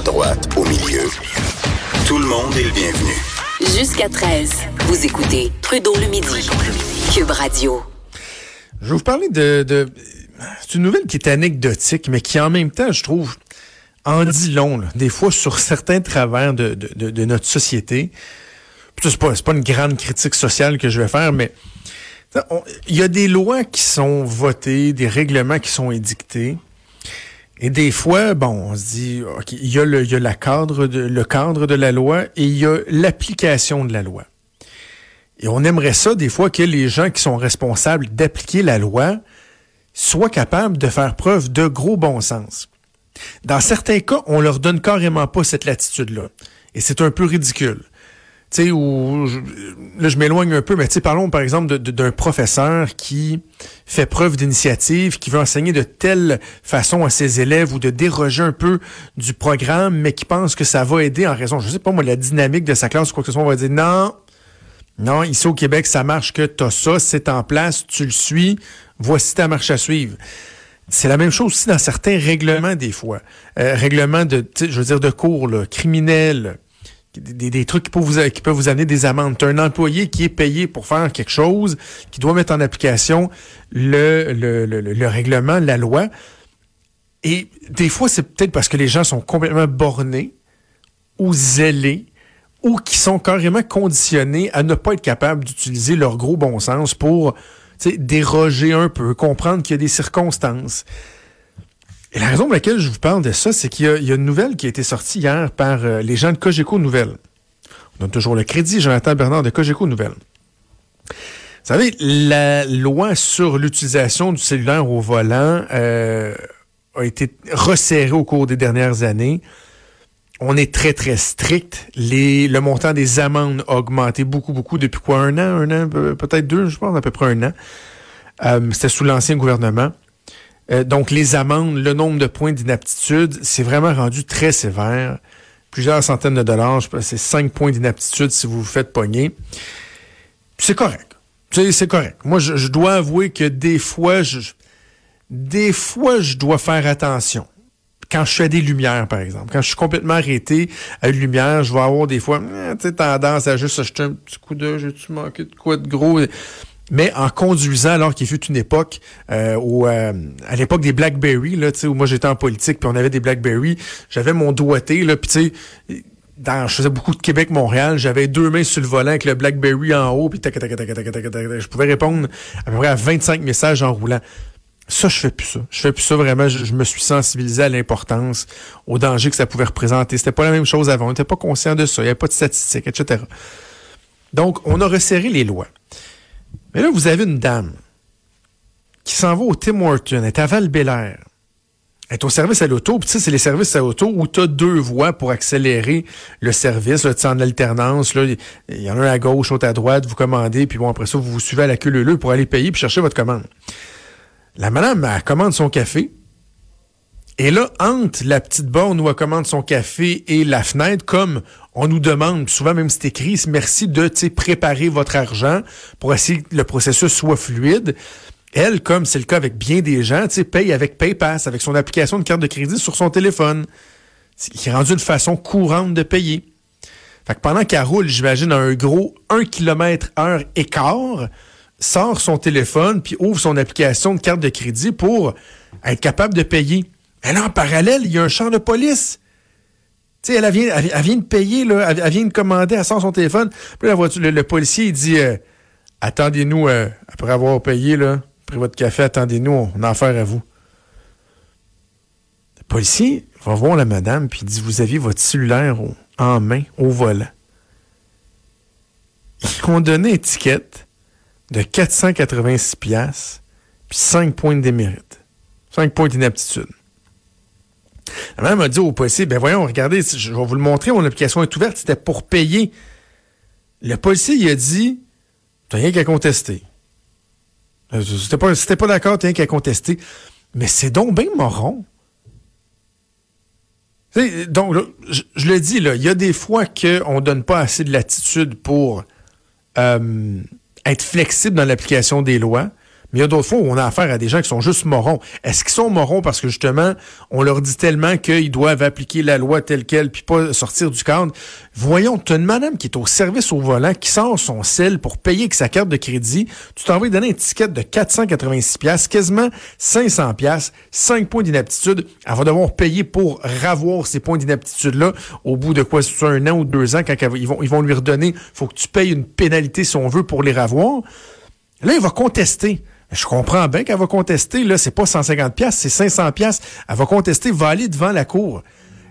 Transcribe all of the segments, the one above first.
À droite, au milieu. Tout le monde est le bienvenu. Jusqu'à 13, vous écoutez Trudeau le midi. Cube Radio. Je vais vous parler de... de... C'est une nouvelle qui est anecdotique, mais qui en même temps, je trouve, en dit long, là, des fois, sur certains travers de, de, de notre société. C'est pas, pas une grande critique sociale que je vais faire, mais il y a des lois qui sont votées, des règlements qui sont édictés. Et des fois, bon, on se dit, OK, il y a le, cadre de, cadre de la loi et il y a l'application de la loi. Et on aimerait ça, des fois, que les gens qui sont responsables d'appliquer la loi soient capables de faire preuve de gros bon sens. Dans certains cas, on leur donne carrément pas cette latitude-là. Et c'est un peu ridicule tu sais, où là je m'éloigne un peu, mais tu sais, parlons par exemple d'un professeur qui fait preuve d'initiative, qui veut enseigner de telle façon à ses élèves ou de déroger un peu du programme, mais qui pense que ça va aider en raison, je sais pas moi, la dynamique de sa classe ou quoi que ce soit, on va dire non, non, ici au Québec, ça marche que t'as ça, c'est en place, tu le suis, voici ta marche à suivre. C'est la même chose aussi dans certains règlements des fois. Euh, règlements de, je veux dire, de cours, là, criminels, des, trucs qui peuvent, vous, qui amener des amendes. Tu un employé qui est payé pour faire quelque chose, qui doit mettre en application le, le règlement, la loi. Et des fois, c'est peut-être parce que les gens sont complètement bornés ou zélés ou qui sont carrément conditionnés à ne pas être capables d'utiliser leur gros bon sens pour déroger un peu, comprendre qu'il y a des circonstances. Et la raison pour laquelle je vous parle de ça, c'est qu'il y, a une nouvelle qui a été sortie hier par euh, les gens de Cogeco Nouvelles. On donne toujours le crédit, Jonathan Bernard de Cogeco Nouvelles. Vous savez, la loi sur l'utilisation du cellulaire au volant euh, a été resserrée au cours des dernières années. On est très, très strict. Les, le montant des amendes a augmenté beaucoup, beaucoup depuis quoi? Un an, un an, peut-être deux, je pense, à peu près un an. Euh, C'était sous l'ancien gouvernement. Euh, donc, les amendes, le nombre de points d'inaptitude, c'est vraiment rendu très sévère. Plusieurs centaines de dollars, c'est cinq points d'inaptitude si vous vous faites pogner. C'est correct. C'est correct. Moi, je, dois avouer que des fois, je, je dois faire attention. Quand je fais des lumières, par exemple, quand je suis complètement arrêté à une lumière, je vais avoir des fois eh, tendance à juste acheter un petit coup d'œil, j'ai-tu manqué de quoi de gros? Mais en conduisant alors qu'il fut une époque euh, où euh, à l'époque des BlackBerry là, tu sais où moi j'étais en politique puis on avait des BlackBerry, j'avais mon doigté là puis tu sais je faisais beaucoup de Québec-Montréal, j'avais deux mains sur le volant avec le BlackBerry en haut, puis je pouvais répondre à peu près à 25 messages en roulant. Ça, je fais plus ça. Je fais plus ça vraiment. Je, me suis sensibilisé à l'importance, au danger que ça pouvait représenter. C'était pas la même chose avant. On n'était pas conscient de ça. Il n'y avait pas de statistiques, etc. Donc, on a resserré les lois. Mais là, vous avez une dame qui s'en va au Tim Horton, elle est à val Elle est au service à l'auto. Puis, tu sais, c'est les services à l'auto où tu as deux voies pour accélérer le service. Tu en alternance. Là, il y en a un à gauche, l'autre à droite. Vous commandez. Puis bon, après ça, vous vous suivez à la queue leu pour aller payer puis chercher votre commande. La madame, elle commande son café. Et là, entre la petite borne où elle commande son café et la fenêtre, comme on nous demande, souvent même c'est écrit, merci de préparer votre argent pour essayer que le processus soit fluide. Elle, comme c'est le cas avec bien des gens, paye avec PayPass, avec son application de carte de crédit sur son téléphone. qui est rendu une façon courante de payer. Pendant qu'elle roule, j'imagine, un gros 1 km heure écart, sort son téléphone puis ouvre son application de carte de crédit pour être capable de payer. Mais là, en parallèle, il y a un champ de police. Tu sais, elle, vient, elle, de payer, elle, vient de commander, elle sort son téléphone. Puis la voiture, le, policier, dit euh, Attendez-nous, euh, après avoir payé, là, pris votre café, attendez-nous, on a affaire à vous. Le policier va voir la madame, puis dit Vous aviez votre cellulaire en main, au volant. Ils ont donné une étiquette de 486 pièces puis 5 points de démérite. 5 points d'inaptitude. La madame a dit au policier, ben voyons, regardez, je vais vous le montrer, mon application est ouverte, c'était pour payer. Le policier, il a dit, t'as rien qu'à contester. Euh, C'était pas, c'était pas d'accord, t'as rien qu'à contester. Mais c'est donc bien moron. Donc, je, le dis, il y a des fois qu'on ne donne pas assez de latitude pour euh, être flexible dans l'application des lois. Mais il y a d'autres fois où on a affaire à des gens qui sont juste morons. Est-ce qu'ils sont morons parce que justement, on leur dit tellement qu'ils doivent appliquer la loi telle qu'elle puis pas sortir du cadre? Voyons, tu as une madame qui est au service au volant, qui sort son sel pour payer avec sa carte de crédit. Tu t'en vas lui donner un ticket de 486 pièces, quasiment 500 pièces, 5 points d'inaptitude. Elle va devoir payer pour ravoir ces points d'inaptitude-là au bout de quoi, c'est un an ou deux ans, quand ils vont, ils vont lui redonner, faut que tu payes une pénalité si on veut pour les ravoir. Là, il va contester. Je comprends bien qu'elle va contester. Là, c'est pas 150 pièces, c'est 500 pièces. Elle va contester, va aller devant la cour.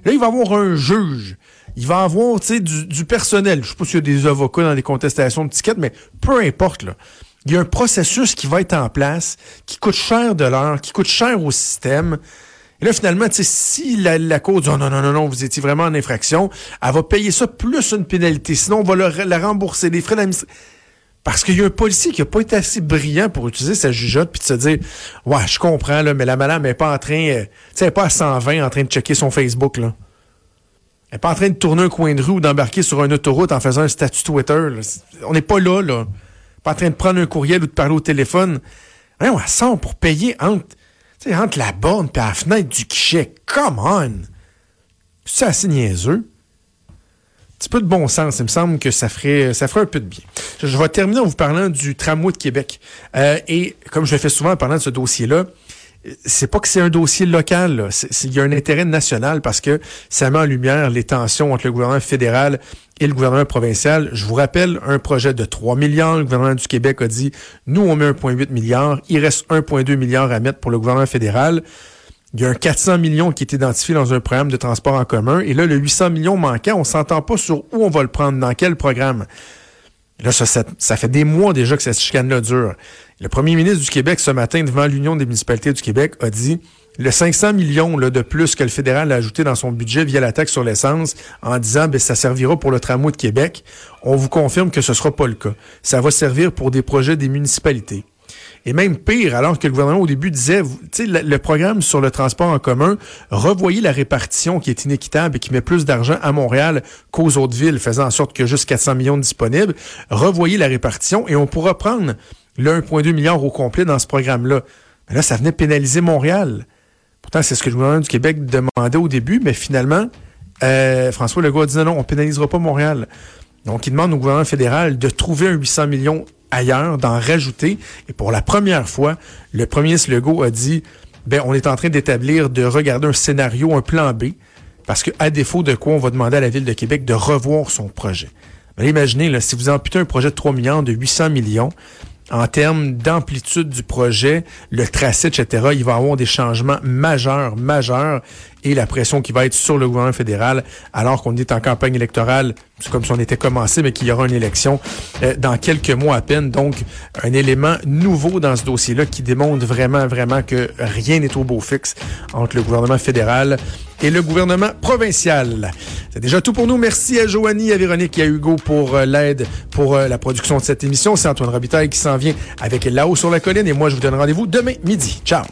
Là, il va avoir un juge. Il va avoir, tu du, du personnel. Je sais pas s'il y a des avocats dans les contestations de tickets, mais peu importe, là. Il y a un processus qui va être en place, qui coûte cher de l'heure, qui coûte cher au système. Et là, finalement, si la, la Cour dit oh, non, non, non, non, vous étiez vraiment en infraction, elle va payer ça plus une pénalité. Sinon, on va le- la rembourser. Les frais d'administration. Parce qu'il y a un policier qui n'a pas été assez brillant pour utiliser sa jugeote puis de se dire Ouais, je comprends, là, mais la madame n'est pas en train. euh, elle n'est pas à 120 en train de checker son Facebook, là. Elle n'est pas en train de tourner un coin de rue ou d'embarquer sur une autoroute en faisant un statut Twitter. On n'est pas là, là. Pas en train de prendre un courriel ou de parler au téléphone. Voyons, elle sort pour payer entre, entre la borne et la fenêtre du guichet. Come on! C'est assez niaiseux petit peu de bon sens. Il me semble que ça ferait, ça ferait un peu de bien. Je, vais terminer en vous parlant du tramway de Québec. Euh, et comme je le fais souvent en parlant de ce dossier-là, c'est pas que c'est un dossier local. Il y a un intérêt national parce que ça met en lumière les tensions entre le gouvernement fédéral et le gouvernement provincial. Je vous rappelle, un projet de 3 milliards. Le gouvernement du Québec a dit, nous, on met 1,8 milliard. Il reste 1,2 milliard à mettre pour le gouvernement fédéral. Il y a un 400 millions qui est identifié dans un programme de transport en commun. Et là, le 800 millions manquant, on s'entend pas sur où on va le prendre, dans quel programme. Là, ça, ça, ça fait des mois déjà que cette chicane-là dure. Le premier ministre du Québec, ce matin, devant l'Union des municipalités du Québec, a dit le 500 millions là, de plus que le fédéral a ajouté dans son budget via la taxe sur l'essence en disant ben, ça servira pour le tramway de Québec. On vous confirme que ce sera pas le cas. Ça va servir pour des projets des municipalités. Et même pire, alors que le gouvernement au début disait, le, le programme sur le transport en commun, revoyez la répartition qui est inéquitable et qui met plus d'argent à Montréal qu'aux autres villes, faisant en sorte que juste 400 millions disponibles. Revoyez la répartition et on pourra prendre le 1,2 milliard au complet dans ce programme-là. Mais là, ça venait pénaliser Montréal. Pourtant, c'est ce que le gouvernement du Québec demandait au début, mais finalement, euh, François Legault a dit non, non, on pénalisera pas Montréal. Donc, il demande au gouvernement fédéral de trouver un 800 millions ailleurs, d'en rajouter. Et pour la première fois, le premier ministre Legault a dit, ben, on est en train d'établir, de regarder un scénario, un plan B, parce que à défaut de quoi, on va demander à la Ville de Québec de revoir son projet. Ben, imaginez, si vous amputez un projet de 3 millions, de 800 millions, en termes d'amplitude du projet, le tracé, etc., il va y avoir des changements majeurs, majeurs, et la pression qui va être sur le gouvernement fédéral, alors qu'on est en campagne électorale, c'est comme si on était commencé, mais qu'il y aura une élection euh, dans quelques mois à peine. Donc, un élément nouveau dans ce dossier-là qui démontre vraiment, vraiment que rien n'est au beau fixe entre le gouvernement fédéral et le gouvernement provincial. C'est déjà tout pour nous. Merci à Joanie, à Véronique et à Hugo pour euh, l'aide pour euh, la production de cette émission. C'est Antoine Robitaille qui s'en vient avec là-haut sur la colline et moi, je vous donne rendez-vous demain midi. Ciao!